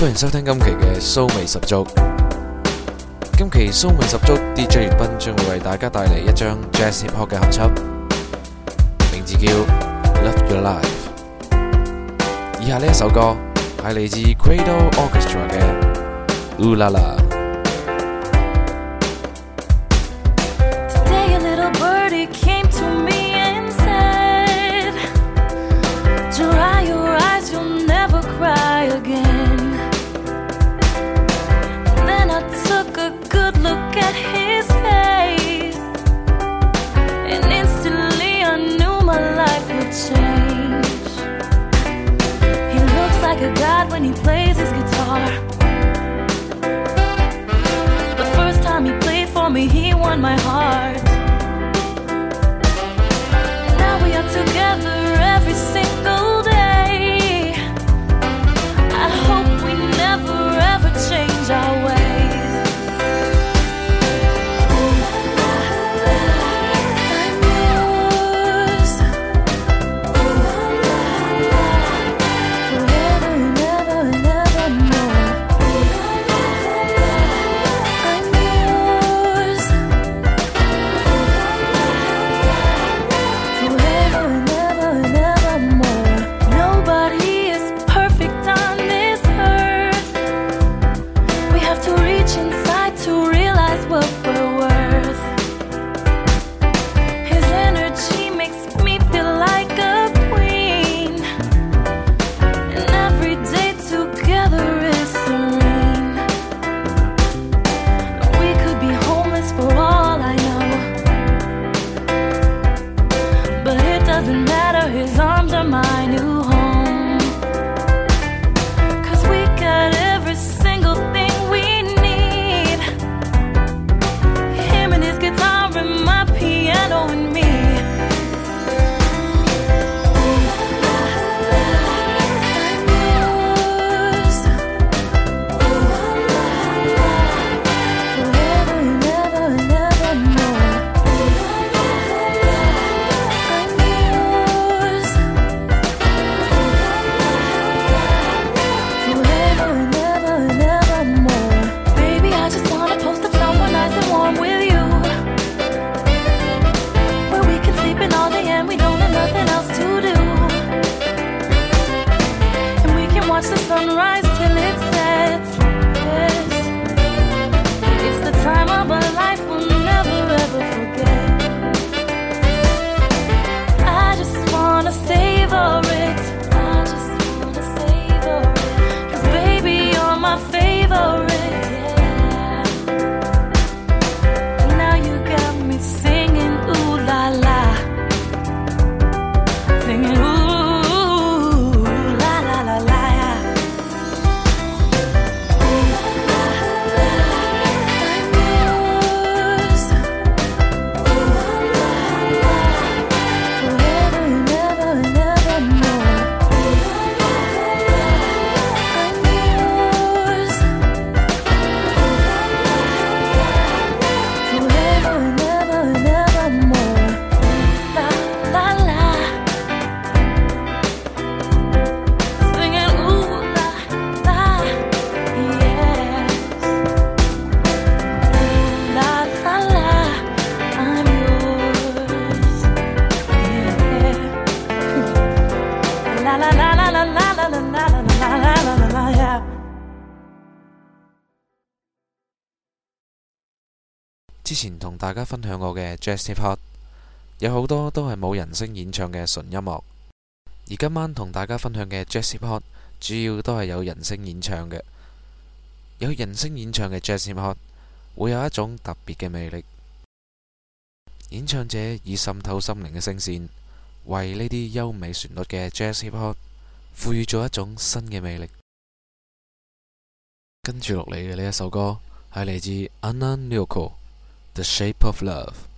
歡迎收聽今期嘅騷味十足。今期騷味十足，DJ 粵斌將會為大家帶嚟一張 Jazz Hip Hop 嘅合輯，名字叫 Love Your Life。以下呢一首歌係嚟自 Cradle Orchestra 嘅 Ooh La La。 he plays his guitar. The first time he played for me, he won my heart. 前同大家分享過嘅 Jazz Hip Hop，有好多都係冇人聲演唱嘅純音樂，而今晚同大家分享嘅 Jazz Hip Hop 主要都係有人聲演唱嘅。有人聲演唱嘅 Jazz Hip Hop 會有一種特別嘅魅力，演唱者以滲透心靈嘅聲線，為呢啲優美旋律嘅 Jazz Hip Hop 賦予咗一種新嘅魅力。跟住落嚟嘅呢一首歌係嚟自 Anna Nyoko。 The Shape of Love。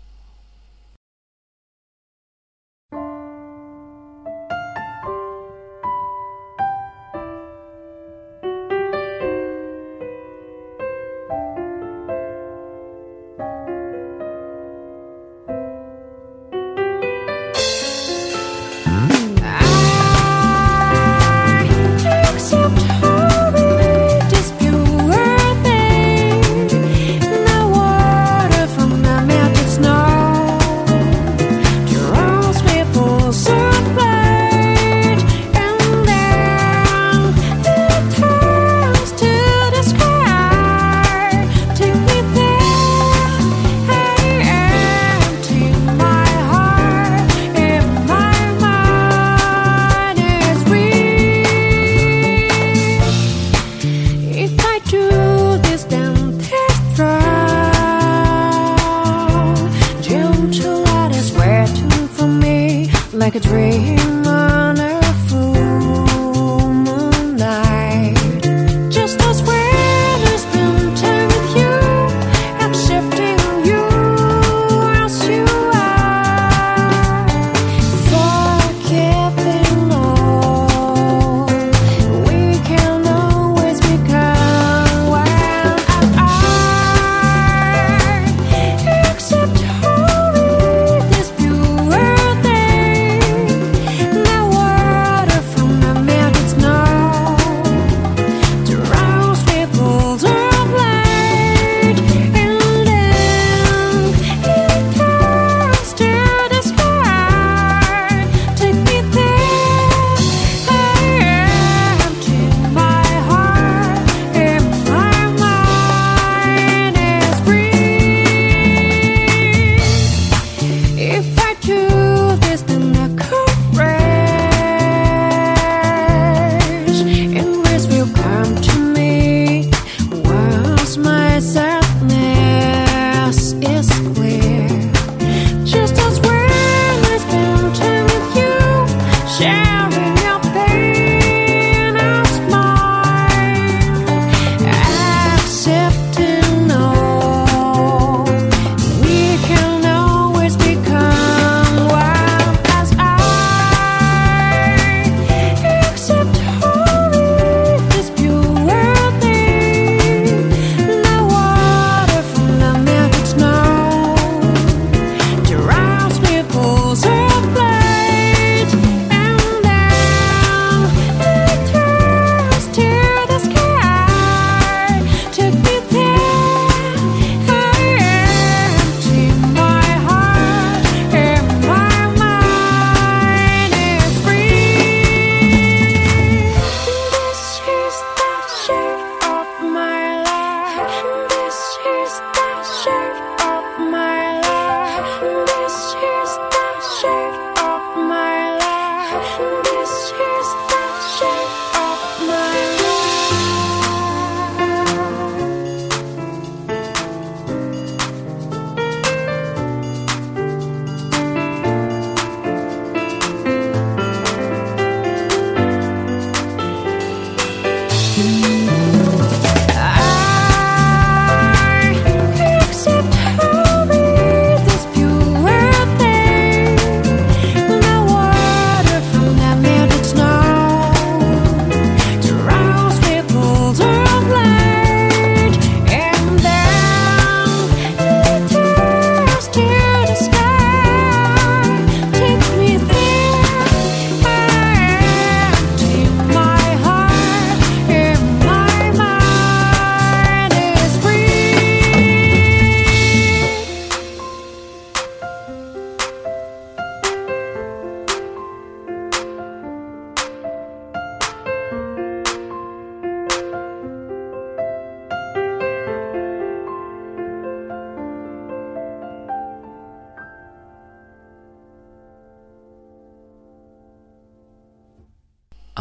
true.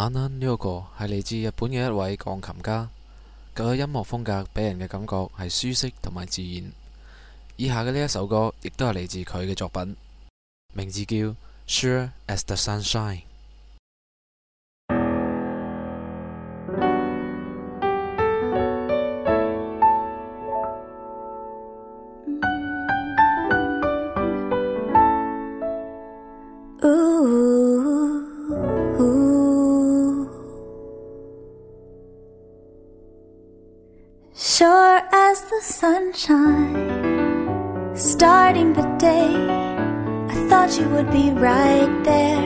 眼眼呢個係嚟自日本嘅一位鋼琴家，佢嘅音樂風格俾人嘅感覺係舒適同埋自然。以下嘅呢一首歌亦都係嚟自佢嘅作品，名字叫《Sure as the Sunshine》。 sunshine, starting the day, I thought you would be right there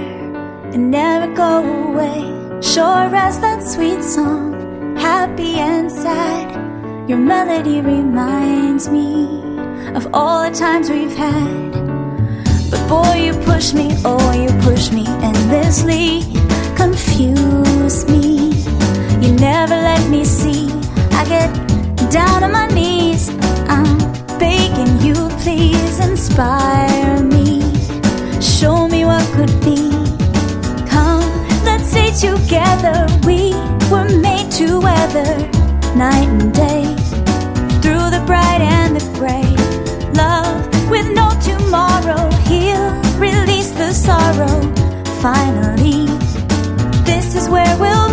and never go away. Sure as that sweet song, happy and sad, your melody reminds me of all the times we've had. But boy, you push me, oh, you push me endlessly, confuse me. You never let me see. I get down on my knees. I'm begging you, please inspire me. Show me what could be. Come, let's stay together. We were made to weather night and day through the bright and the gray. Love with no tomorrow, he'll release the sorrow. Finally, this is where we'll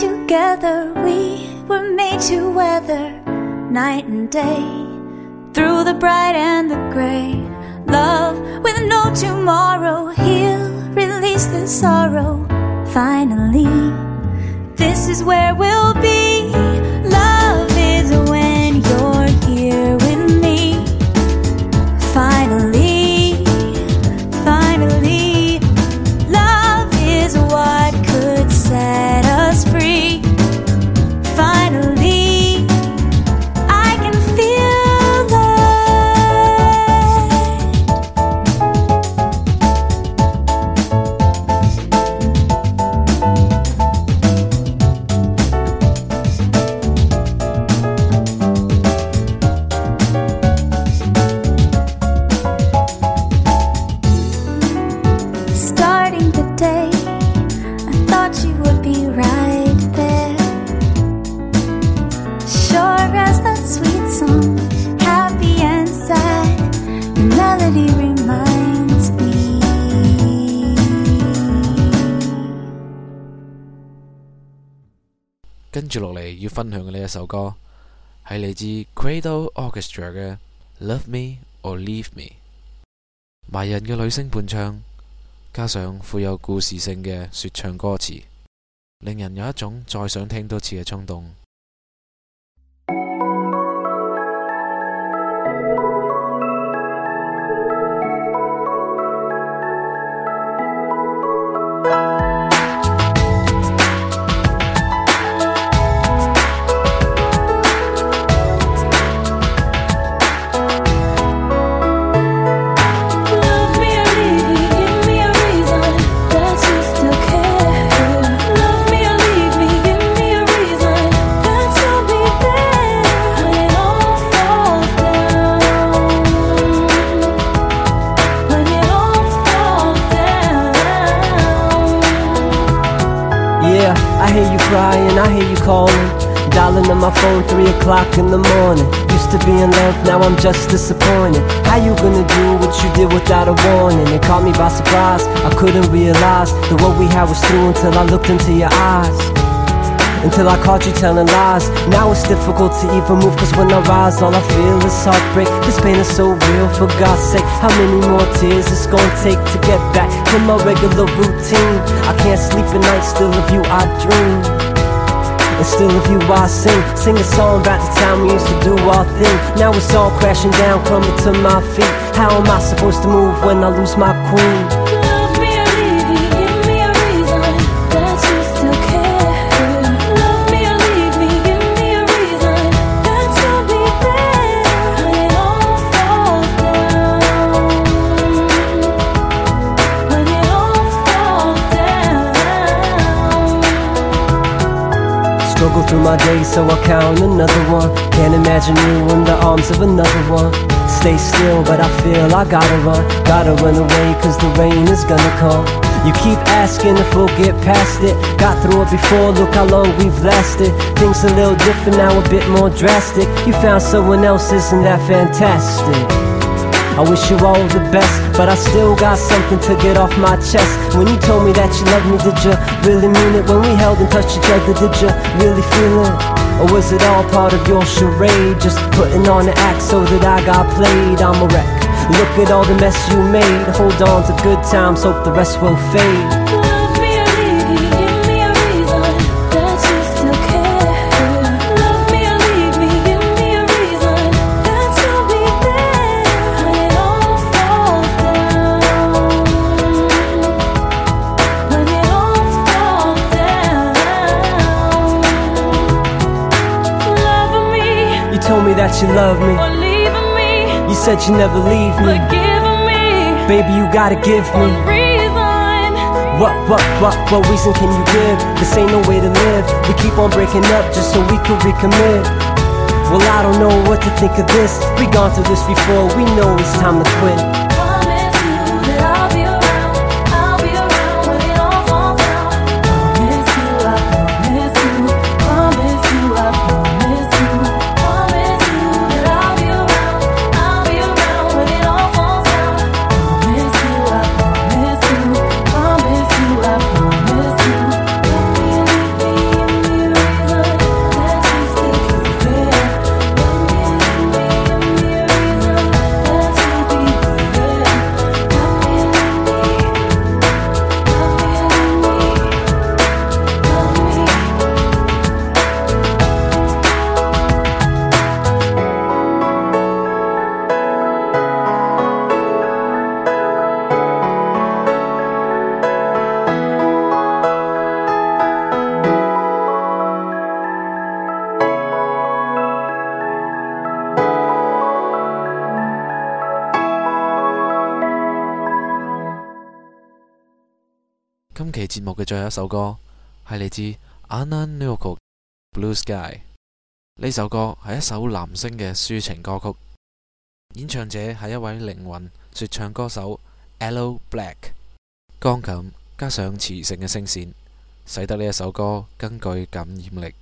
together. We were made to weather night and day through the bright and the gray. Love with no tomorrow, he'll release the sorrow. Finally, this is where we'll be. 要分享嘅呢一首歌係嚟自 Cradle Orchestra 嘅《Love Me or Leave Me》，迷人嘅女聲伴唱，加上富有故事性嘅說唱歌詞，令人有一種再想聽多次嘅衝動。 I hear you crying, I hear you calling. Dialing on my phone, 3 o'clock in the morning. Used to be in love, now I'm just disappointed. How you gonna do what you did without a warning? It caught me by surprise, I couldn't realize that what we had was true until I looked into your eyes. Until I caught you telling lies. Now it's difficult to even move, cause when I rise, all I feel is heartbreak. This pain is so real, for God's sake. How many more tears it's gonna take to get back to my regular routine? I can't sleep at night, still of you I dream. And still of you I sing Sing a song about the time we used to do our thing Now it's all crashing down, crumbling to my feet How am I supposed to move when I lose my queen? Through my days so I count another one. Can't imagine you in the arms of another one. Stay still but I feel I gotta run. Gotta run away cause the rain is gonna come. You keep asking if we'll get past it. Got through it before, look how long we've lasted. Things a little different now, a bit more drastic. You found someone else, isn't that fantastic? I wish you all the best, but I still got something to get off my chest. When you told me that you loved me, did you really mean it? When we held and touched each other, did you really feel it? Or was it all part of your charade? Just putting on an act so that I got played. I'm a wreck. Look at all the mess you made. Hold on to good times, hope the rest will fade. You love me. me, You said you never leave me. me Baby, you gotta give me. reason. What, what, what, what reason can you give? This ain't no way to live. We keep on breaking up just so we can recommit. Well, I don't know what to think of this. We gone through this before, we know it's time to quit. 最後一首歌係嚟自 Anna Network Blue Sky。呢首歌係一首男聲嘅抒情歌曲，演唱者係一位靈魂說唱歌手 Aloe Black，鋼琴加上磁性嘅聲線，使得呢一首歌更具感染力。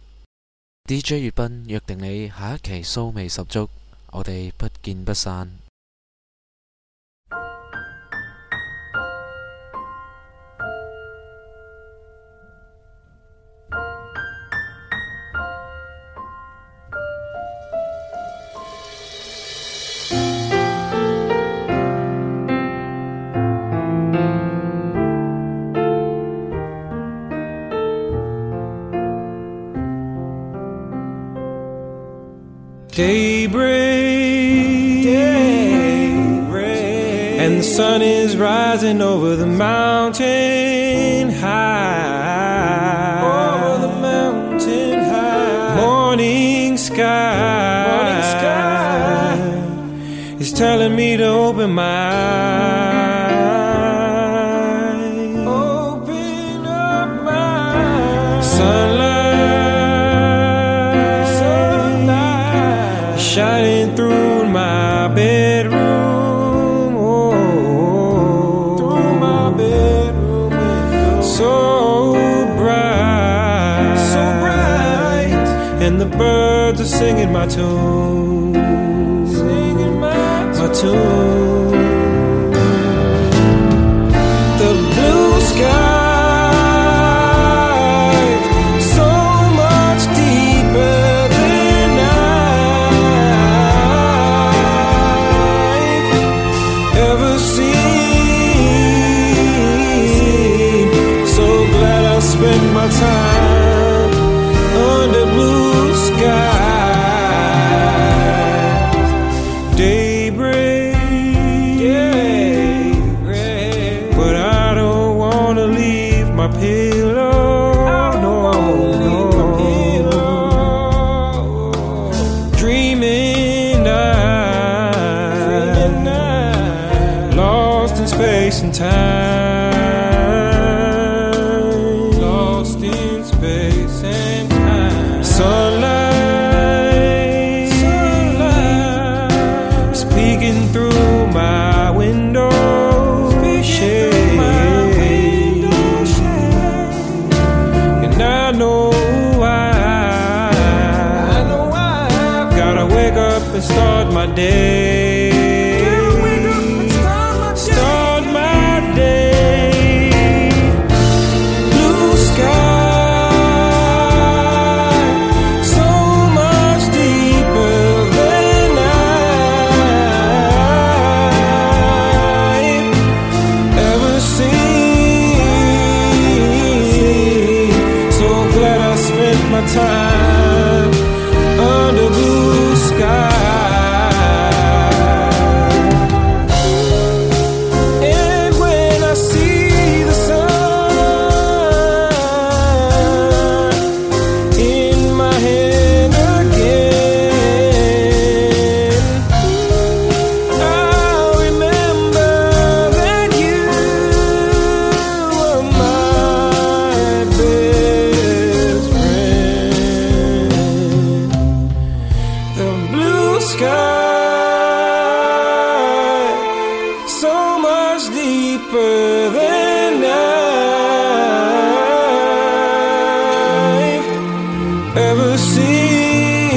DJ 粵斌約定你下一期騷味十足，我哋不見不散。 sun is rising over the mountain high. Over the mountain high. Morning sky. Morning sky. Is telling me to open my eyes. singing my tune, singing my tune. My tune. dreaming now, lost in space and time. sky so much deeper than I've ever seen.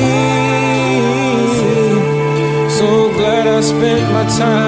So glad I spent my time.